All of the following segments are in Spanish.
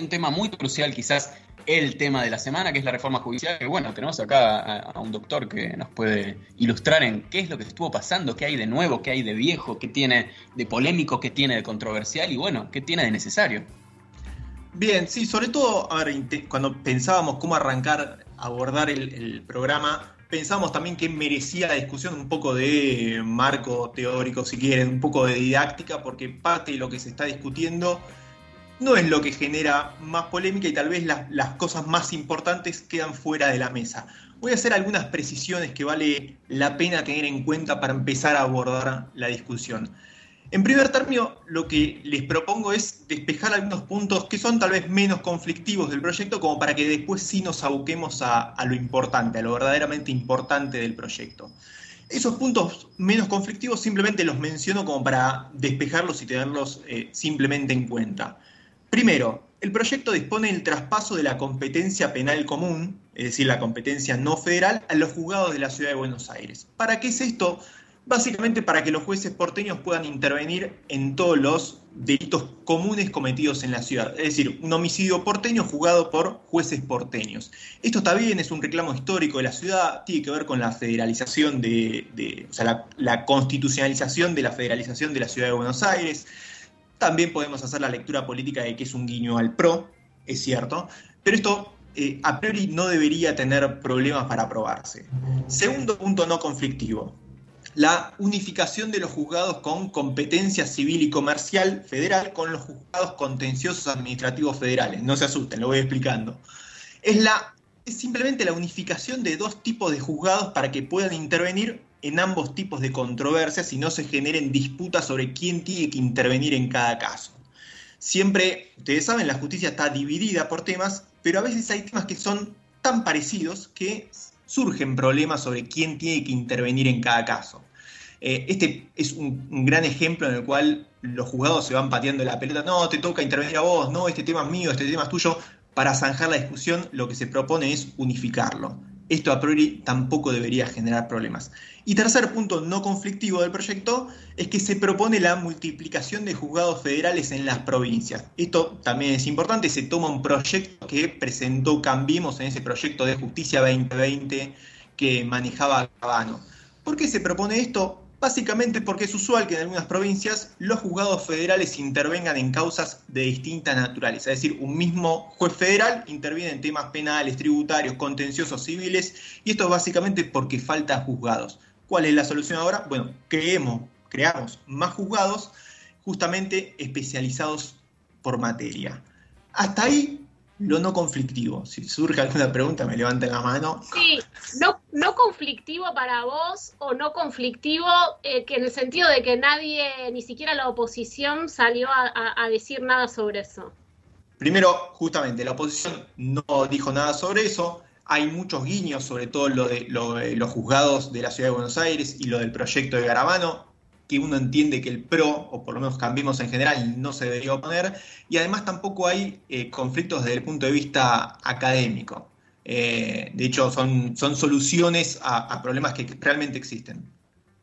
un tema muy crucial, quizás el tema de la semana, que es la reforma judicial. Que bueno, tenemos acá a, un doctor que nos puede ilustrar en qué es lo que estuvo pasando, qué hay de nuevo, qué hay de viejo, qué tiene de polémico, qué tiene de controversial y bueno, qué tiene de necesario. Bien, sí, sobre todo, a cuando pensábamos cómo arrancar, abordar el, programa, pensábamos también que merecía la discusión un poco de marco teórico, si quieren, un poco de didáctica, porque parte de lo que se está discutiendo no es lo que genera más polémica y tal vez las cosas más importantes quedan fuera de la mesa. Voy a hacer algunas precisiones que vale la pena tener en cuenta para empezar a abordar la discusión. En primer término, lo que les propongo es despejar algunos puntos que son tal vez menos conflictivos del proyecto, como para que después sí nos aboquemos a, lo importante, a lo verdaderamente importante del proyecto. Esos puntos menos conflictivos simplemente los menciono como para despejarlos y tenerlos eh, simplemente en cuenta. Primero, el proyecto dispone del traspaso de la competencia penal común, es decir, la competencia no federal, a los juzgados de la Ciudad de Buenos Aires. ¿Para qué es esto? Básicamente para que los jueces porteños puedan intervenir en todos los delitos comunes cometidos en la ciudad. Es decir, un homicidio porteño juzgado por jueces porteños. Esto está bien, es un reclamo histórico de la ciudad, tiene que ver con la federalización de, o sea, la constitucionalización de la federalización de la ciudad de Buenos Aires. También podemos hacer la lectura política de que es un guiño al PRO, es cierto, pero esto eh, a priori no debería tener problemas para aprobarse. Segundo punto no conflictivo la unificación de los juzgados con competencia civil y comercial federal con los juzgados contenciosos administrativos federales. No se asusten, lo voy explicando. Es, la, es simplemente la unificación de dos tipos de juzgados para que puedan intervenir en ambos tipos de controversias y no se generen disputas sobre quién tiene que intervenir en cada caso. Siempre, ustedes saben, la justicia está dividida por temas, pero a veces hay temas que son tan parecidos que surgen problemas sobre quién tiene que intervenir en cada caso. Eh, este es un, gran ejemplo en el cual los jugadores se van pateando la pelota, no, te toca intervenir a vos, no, este tema es mío, este tema es tuyo. Para zanjar la discusión, lo que se propone es unificarlo. Esto a priori tampoco debería generar problemas. Y tercer punto no conflictivo del proyecto es que se propone la multiplicación de juzgados federales en las provincias. Esto también es importante, se toma un proyecto que presentó Cambiemos en ese proyecto de Justicia 2020 que manejaba Cabano. ¿Por qué se propone esto? Básicamente porque es usual que en algunas provincias los juzgados federales intervengan en causas de distinta naturaleza. Es decir, un mismo juez federal interviene en temas penales, tributarios, contenciosos, civiles, y esto es básicamente porque falta juzgados. ¿Cuál es la solución ahora? Bueno, creemos, creamos más juzgados justamente especializados por materia. Hasta ahí lo no conflictivo. Si surge alguna pregunta, me levanten la mano. Sí, no, no conflictivo para vos o no conflictivo eh, que en el sentido de que nadie, ni siquiera la oposición, salió a, decir nada sobre eso. Primero, justamente, la oposición no dijo nada sobre eso. Hay muchos guiños, sobre todo lo de, lo de los juzgados de la Ciudad de Buenos Aires y lo del proyecto de Garabano que uno entiende que el PRO, o por lo menos Cambiemos en general, no se debería oponer, y además tampoco hay eh, conflictos desde el punto de vista académico. Eh, de hecho, son, son soluciones a, problemas que realmente existen.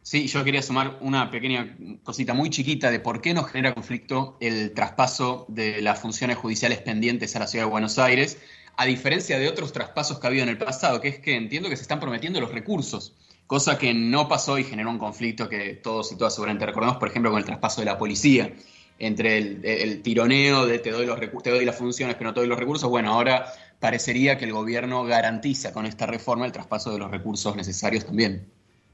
Sí, yo quería sumar una pequeña cosita muy chiquita de por qué nos genera conflicto el traspaso de las funciones judiciales pendientes a la ciudad de Buenos Aires, a diferencia de otros traspasos que ha habido en el pasado, que es que entiendo que se están prometiendo los recursos cosa que no pasó y generó un conflicto que todos y todas seguramente recordamos, por ejemplo, con el traspaso de la policía, entre el, tironeo de te doy, los te doy las funciones pero no te doy los recursos, bueno, ahora parecería que el gobierno garantiza con esta reforma el traspaso de los recursos necesarios también.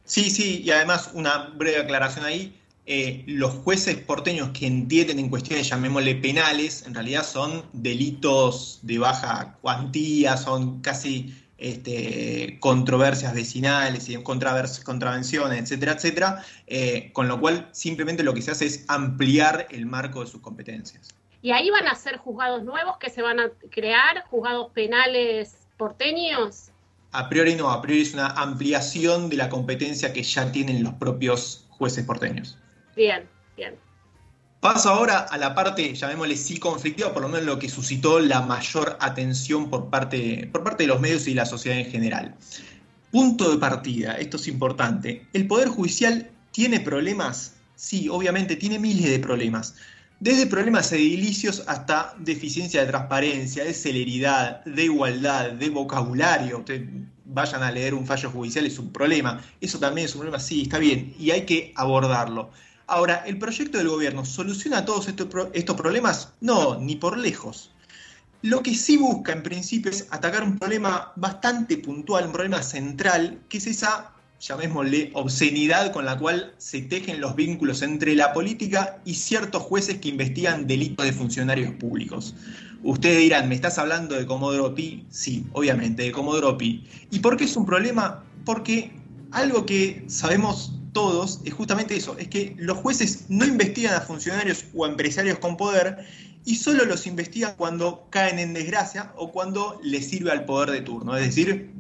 Sí, sí, y además una breve aclaración ahí, eh, los jueces porteños que entienden en cuestiones, llamémosle penales, en realidad son delitos de baja cuantía, son casi este, controversias vecinales y contravenciones, etcétera, etcétera, eh, con lo cual simplemente lo que se hace es ampliar el marco de sus competencias. ¿Y ahí van a ser juzgados nuevos que se van a crear, juzgados penales porteños? A priori no, a priori es una ampliación de la competencia que ya tienen los propios jueces porteños. Bien, bien. Paso ahora a la parte, llamémosle sí conflictiva, por lo menos lo que suscitó la mayor atención por parte, por parte de los medios y la sociedad en general. Punto de partida, esto es importante. ¿El Poder Judicial tiene problemas? Sí, obviamente tiene miles de problemas. Desde problemas edilicios hasta deficiencia de transparencia, de celeridad, de igualdad, de vocabulario. Ustedes vayan a leer un fallo judicial, es un problema. Eso también es un problema, sí, está bien, y hay que abordarlo. Ahora, ¿el proyecto del gobierno soluciona todos estos, estos problemas? No, ni por lejos. Lo que sí busca en principio es atacar un problema bastante puntual, un problema central, que es esa llamémosle, obscenidad con la cual se tejen los vínculos entre la política y ciertos jueces que investigan delitos de funcionarios públicos. Ustedes dirán, ¿me estás hablando de Comodoro Pi? Sí, obviamente, de Comodoro Pi. ¿Y por qué es un problema? Porque algo que sabemos todos es justamente eso, es que los jueces no investigan a funcionarios o a empresarios con poder y solo los investigan cuando caen en desgracia o cuando les sirve al poder de turno. Es decir,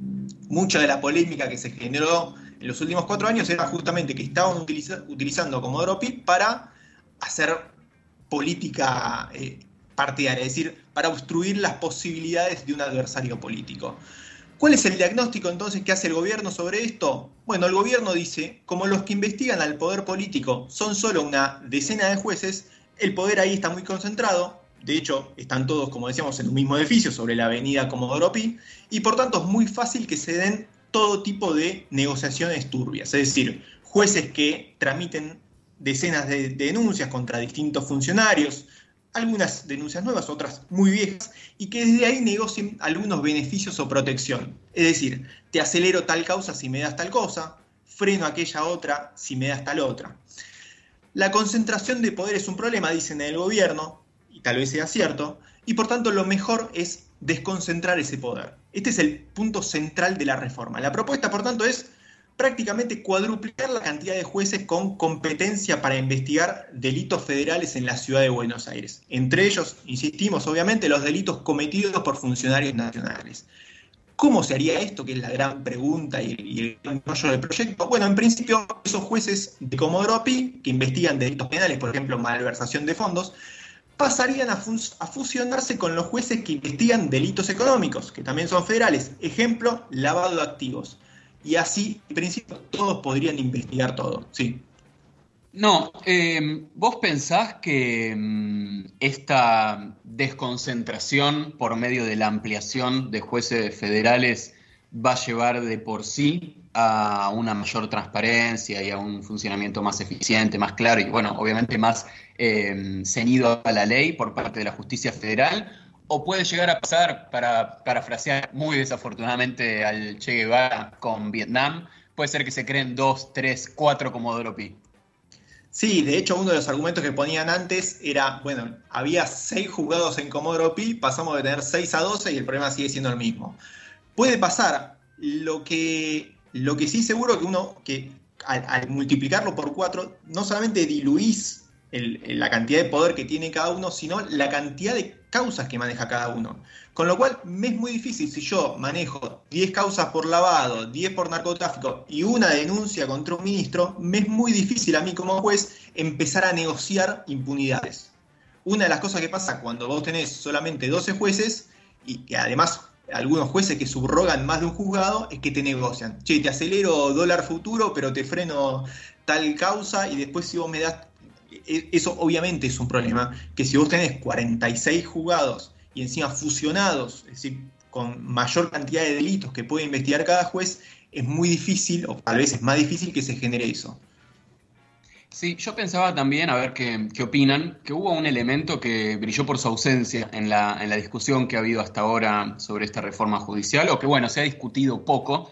mucha de la polémica que se generó en los últimos cuatro años era justamente que estaban utilizando Comodoro Pi para hacer política eh, partidaria, es decir, para obstruir las posibilidades de un adversario político. ¿Cuál es el diagnóstico entonces que hace el gobierno sobre esto? Bueno, el gobierno dice, como los que investigan al poder político son solo una decena de jueces, el poder ahí está muy concentrado, de hecho están todos, como decíamos, en un mismo edificio sobre la avenida Comodoro Pi, y por tanto es muy fácil que se den todo tipo de negociaciones turbias, es decir, jueces que tramiten decenas de, denuncias contra distintos funcionarios, algunas denuncias nuevas, otras muy viejas, y que desde ahí negocien algunos beneficios o protección. Es decir, te acelero tal causa si me das tal cosa, freno aquella otra si me das tal otra. La concentración de poder es un problema, dicen en el gobierno, y tal vez sea cierto, y por tanto lo mejor es desconcentrar ese poder. Este es el punto central de la reforma. La propuesta, por tanto, es prácticamente cuadruplicar la cantidad de jueces con competencia para investigar delitos federales en la ciudad de Buenos Aires. Entre ellos, insistimos, obviamente, los delitos cometidos por funcionarios nacionales. ¿Cómo se haría esto? Que es la gran pregunta y, el rollo del proyecto. Bueno, en principio, esos jueces de Comodoro Pi, que investigan delitos penales, por ejemplo, malversación de fondos, pasarían a, fusionarse con los jueces que investigan delitos económicos, que también son federales. Ejemplo, lavado de activos. Y así, en principio, todos podrían investigar todo. Sí. No, em, ¿vos pensás que em, esta desconcentración por medio de la ampliación de jueces federales va a llevar de por sí a una mayor transparencia y a un funcionamiento más eficiente, más claro y, bueno, obviamente más eh, ceñido a la ley por parte de la justicia federal? ¿O puede llegar a pasar, para parafrasear muy desafortunadamente al Che Guevara con Vietnam, puede ser que se creen dos, tres, cuatro Comodoro Pi? Sí, de hecho uno de los argumentos que ponían antes era, bueno, había seis juzgados en Comodoro Pi, pasamos de tener seis a doce y el problema sigue siendo el mismo. Puede pasar, lo que lo que sí seguro que uno, que al, multiplicarlo por cuatro, no solamente diluís la cantidad de poder que tiene cada uno, sino la cantidad de causas que maneja cada uno. Con lo cual me es muy difícil si yo manejo 10 causas por lavado, 10 por narcotráfico y una denuncia contra un ministro, me es muy difícil a mí como juez empezar a negociar impunidades. Una de las cosas que pasa cuando vos tenés solamente 12 jueces y que además algunos jueces que subrogan más de un juzgado es que te negocian. Che, te acelero dólar futuro, pero te freno tal causa y después si vos me das... E, eso obviamente es un problema, que si vos tenés 46 juzgados y encima fusionados, es decir, con mayor cantidad de delitos que puede investigar cada juez, es muy difícil, o tal vez es más difícil que se genere eso. Sí, yo pensaba también, a ver qué, opinan, que hubo un elemento que brilló por su ausencia en la, en la discusión que ha habido hasta ahora sobre esta reforma judicial, o que bueno, se ha discutido poco,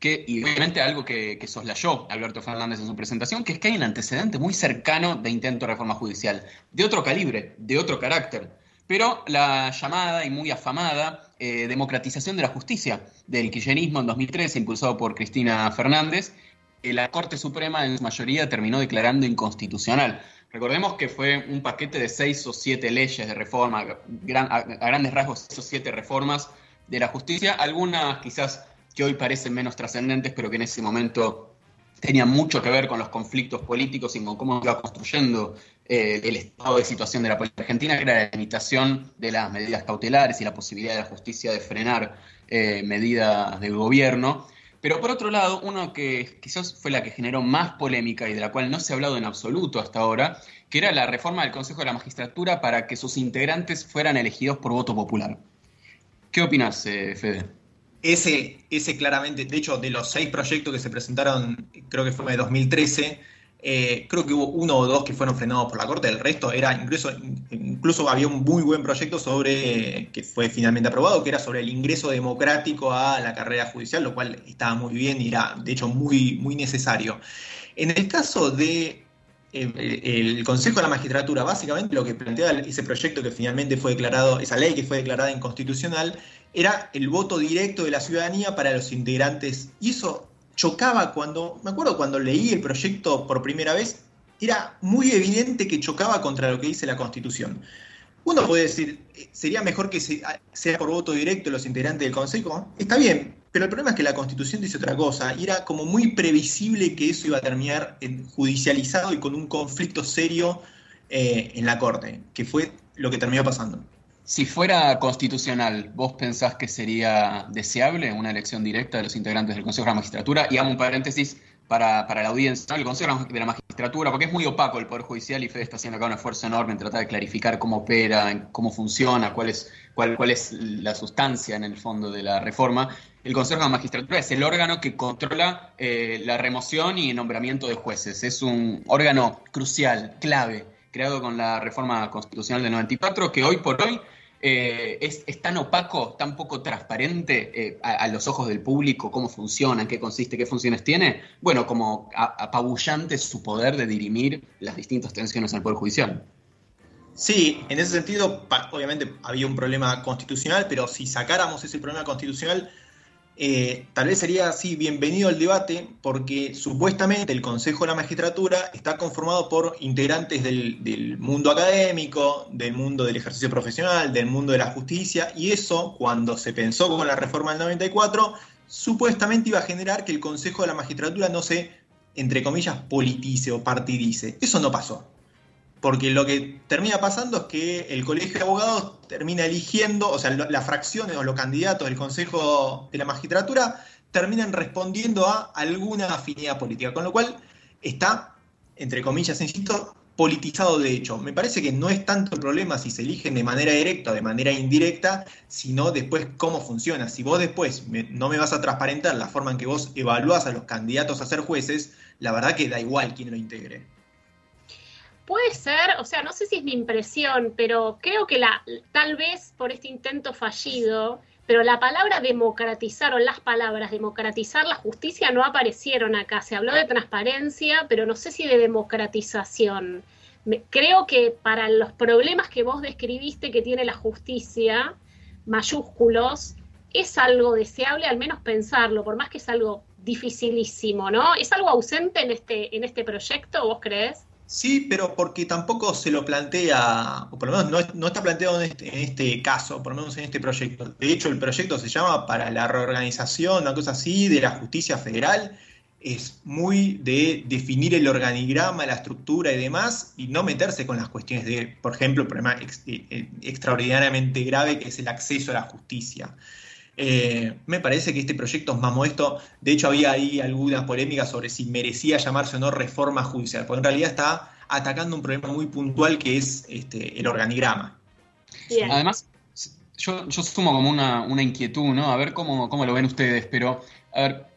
que, y obviamente algo que, que, soslayó Alberto Fernández en su presentación, que es que hay un antecedente muy cercano de intento de reforma judicial, de otro calibre, de otro carácter. Pero la llamada y muy afamada eh, democratización de la justicia del kirchnerismo en 2013, impulsado por Cristina Fernández, la Corte Suprema en su mayoría terminó declarando inconstitucional. Recordemos que fue un paquete de seis o siete leyes de reforma, a, grandes rasgos seis o siete reformas de la justicia, algunas quizás que hoy parecen menos trascendentes, pero que en ese momento tenían mucho que ver con los conflictos políticos y con cómo iba construyendo eh, el estado de situación de la política argentina, que era la limitación de las medidas cautelares y la posibilidad de la justicia de frenar eh, medidas del gobierno. Pero por otro lado, uno que quizás fue la que generó más polémica y de la cual no se ha hablado en absoluto hasta ahora, que era la reforma del Consejo de la Magistratura para que sus integrantes fueran elegidos por voto popular. ¿Qué opinas, eh, Fede? Ese, ese claramente, de hecho, de los seis proyectos que se presentaron, creo que fue en 2013, eh, creo que hubo uno o dos que fueron frenados por la Corte, el resto era incluso, incluso había un muy buen proyecto sobre, que fue finalmente aprobado, que era sobre el ingreso democrático a la carrera judicial, lo cual estaba muy bien y era de hecho muy, muy necesario. En el caso de eh, el Consejo de la Magistratura, básicamente lo que planteaba ese proyecto que finalmente fue declarado, esa ley que fue declarada inconstitucional, era el voto directo de la ciudadanía para los integrantes. Y eso chocaba cuando, me acuerdo cuando leí el proyecto por primera vez, era muy evidente que chocaba contra lo que dice la Constitución. Uno puede decir, eh, sería mejor que sea por voto directo los integrantes del Consejo. Está bien, pero el problema es que la Constitución dice otra cosa. Y era como muy previsible que eso iba a terminar judicializado y con un conflicto serio eh, en la Corte, que fue lo que terminó pasando. Si fuera constitucional, ¿vos pensás que sería deseable una elección directa de los integrantes del Consejo de la Magistratura? Y hago un paréntesis para, la audiencia, el Consejo de la Magistratura, porque es muy opaco el Poder Judicial y Fede está haciendo acá un esfuerzo enorme en tratar de clarificar cómo opera, cómo funciona, cuál es, cuál, cuál es la sustancia en el fondo de la reforma. El Consejo de la Magistratura es el órgano que controla eh, la remoción y nombramiento de jueces. Es un órgano crucial, clave, creado con la reforma constitucional del 94, que hoy por hoy eh, es, tan opaco, tan poco transparente eh, a, los ojos del público cómo funciona, en qué consiste, qué funciones tiene, bueno, como apabullante su poder de dirimir las distintas tensiones en el Poder Judicial. Sí, en ese sentido, obviamente había un problema constitucional, pero si sacáramos ese problema constitucional, eh, tal vez sería así bienvenido el debate porque supuestamente el Consejo de la Magistratura está conformado por integrantes del, mundo académico, del mundo del ejercicio profesional, del mundo de la justicia y eso cuando se pensó con la reforma del 94 supuestamente iba a generar que el Consejo de la Magistratura no se, entre comillas, politice o partidice. Eso no pasó porque lo que termina pasando es que el colegio de abogados termina eligiendo, o sea, las fracciones o los candidatos del Consejo de la Magistratura terminan respondiendo a alguna afinidad política, con lo cual está, entre comillas, insisto, politizado de hecho. Me parece que no es tanto el problema si se eligen de manera directa o de manera indirecta, sino después cómo funciona. Si vos después no me vas a transparentar la forma en que vos evaluás a los candidatos a ser jueces, la verdad que da igual quién lo integre. Puede ser, o sea, no sé si es mi impresión, pero creo que la, tal vez por este intento fallido, pero la palabra democratizar o las palabras democratizar la justicia no aparecieron acá. Se habló de transparencia, pero no sé si de democratización. creo que para los problemas que vos describiste que tiene la justicia, mayúsculos, es algo deseable al menos pensarlo, por más que es algo dificilísimo, ¿no? ¿Es algo ausente en este, en este proyecto, vos crees? Sí, pero porque tampoco se lo plantea, o por lo menos no, está planteado este, en este, caso, por lo menos en este proyecto. De hecho, el proyecto se llama para la reorganización, una cosa así, de la justicia federal. Es muy de definir el organigrama, la estructura y demás, y no meterse con las cuestiones de, por ejemplo, el problema eh, eh, extraordinariamente grave que es el acceso a la justicia. Eh, me parece que este proyecto es más modesto. De hecho, había ahí algunas polémicas sobre si merecía llamarse o no reforma judicial, porque en realidad está atacando un problema muy puntual que es este, el organigrama. Además, yo, sumo como una, inquietud, ¿no? A ver cómo, cómo, lo ven ustedes, pero, a ver,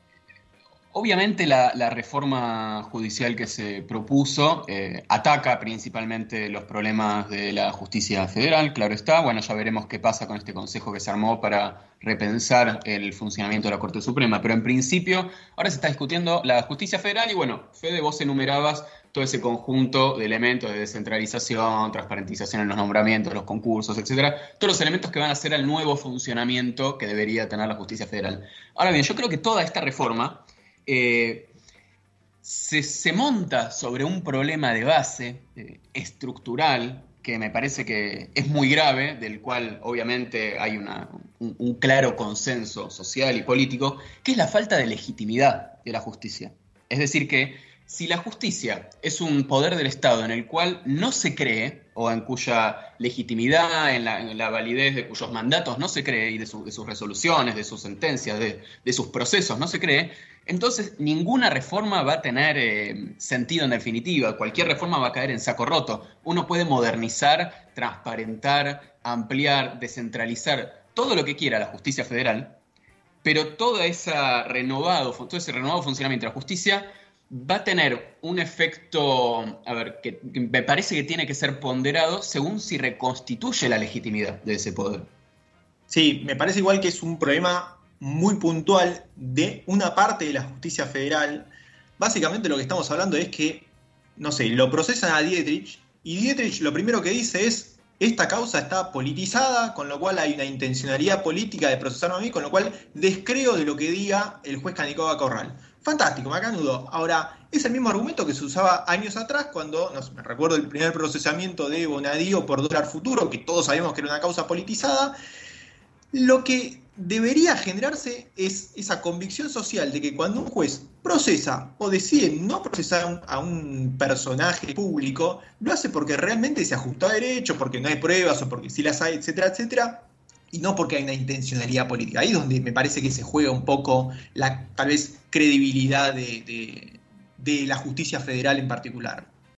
Obviamente la, reforma judicial que se propuso eh, ataca principalmente los problemas de la justicia federal, claro está. Bueno, ya veremos qué pasa con este consejo que se armó para repensar el funcionamiento de la Corte Suprema. Pero en principio, ahora se está discutiendo la justicia federal y bueno, Fede, vos enumerabas todo ese conjunto de elementos de descentralización, transparentización en los nombramientos, los concursos, etcétera, todos los elementos que van a ser el nuevo funcionamiento que debería tener la justicia federal. Ahora bien, yo creo que toda esta reforma eh, se, monta sobre un problema de base eh, estructural que me parece que es muy grave, del cual obviamente hay un, claro consenso social y político, que es la falta de legitimidad de la justicia. Es decir, que si la justicia es un poder del Estado en el cual no se cree, o en cuya legitimidad, en la, validez de cuyos mandatos no se cree, y de, sus resoluciones, de sus sentencias, de, sus procesos no se cree, entonces ninguna reforma va a tener eh, sentido en definitiva, cualquier reforma va a caer en saco roto. Uno puede modernizar, transparentar, ampliar, descentralizar, todo lo que quiera la justicia federal, pero todo, esa renovado, todo ese renovado funcionamiento de la justicia va a tener un efecto, a ver, que, me parece que tiene que ser ponderado según si reconstituye la legitimidad de ese poder. Sí, me parece igual que es un problema muy puntual de una parte de la justicia federal. Básicamente lo que estamos hablando es que, no sé, lo procesan a Dietrich y Dietrich lo primero que dice es, esta causa está politizada, con lo cual hay una intencionalidad política de procesarme a mí, con lo cual descreo de lo que diga el juez Canicoba Corral. Fantástico, macanudo. Ahora, es el mismo argumento que se usaba años atrás cuando, no sé, me recuerdo el primer procesamiento de Bonadío por dólar futuro, que todos sabemos que era una causa politizada. Lo que debería generarse es esa convicción social de que cuando un juez procesa o decide no procesar a un personaje público, lo hace porque realmente se ajustó a derecho, porque no hay pruebas o porque sí las hay, etcétera, etcétera, y no porque hay una intencionalidad política. Ahí es donde me parece que se juega un poco la tal vez credibilidad de, la justicia federal en particular.